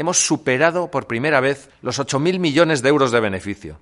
hemos superado por primera vez los 8.000 millones de euros de beneficio.